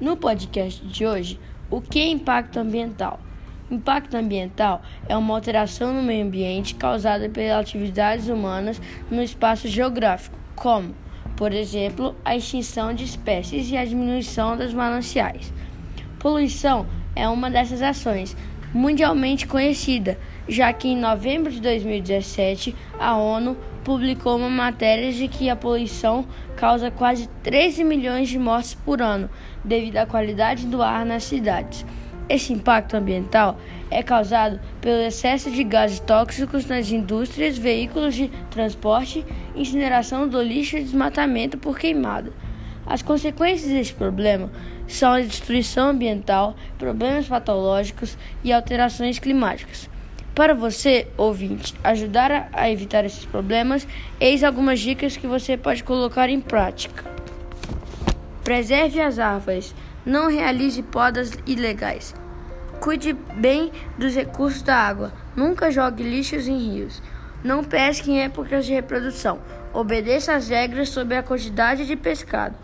No podcast de hoje, o que é impacto ambiental? Impacto ambiental é uma alteração no meio ambiente causada pelas atividades humanas no espaço geográfico, como, por exemplo, a extinção de espécies e a diminuição dos mananciais. Poluição é uma dessas ações, mundialmente conhecida, já que em novembro de 2017 a ONU publicou uma matéria de que a poluição causa quase 13 milhões de mortes por ano devido à qualidade do ar nas cidades. Esse impacto ambiental é causado pelo excesso de gases tóxicos nas indústrias, veículos de transporte, incineração do lixo e desmatamento por queimada. As consequências desse problema são a destruição ambiental, problemas patológicos e alterações climáticas. Para você, ouvinte, ajudar a evitar esses problemas, eis algumas dicas que você pode colocar em prática. Preserve as árvores. Não realize podas ilegais. Cuide bem dos recursos da água. Nunca jogue lixos em rios. Não pesque em épocas de reprodução. Obedeça às regras sobre a quantidade de pescado.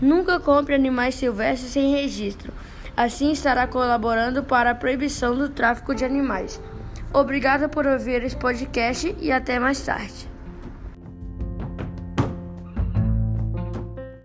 Nunca compre animais silvestres sem registro. Assim estará colaborando para a proibição do tráfico de animais. Obrigada por ouvir esse podcast e até mais tarde.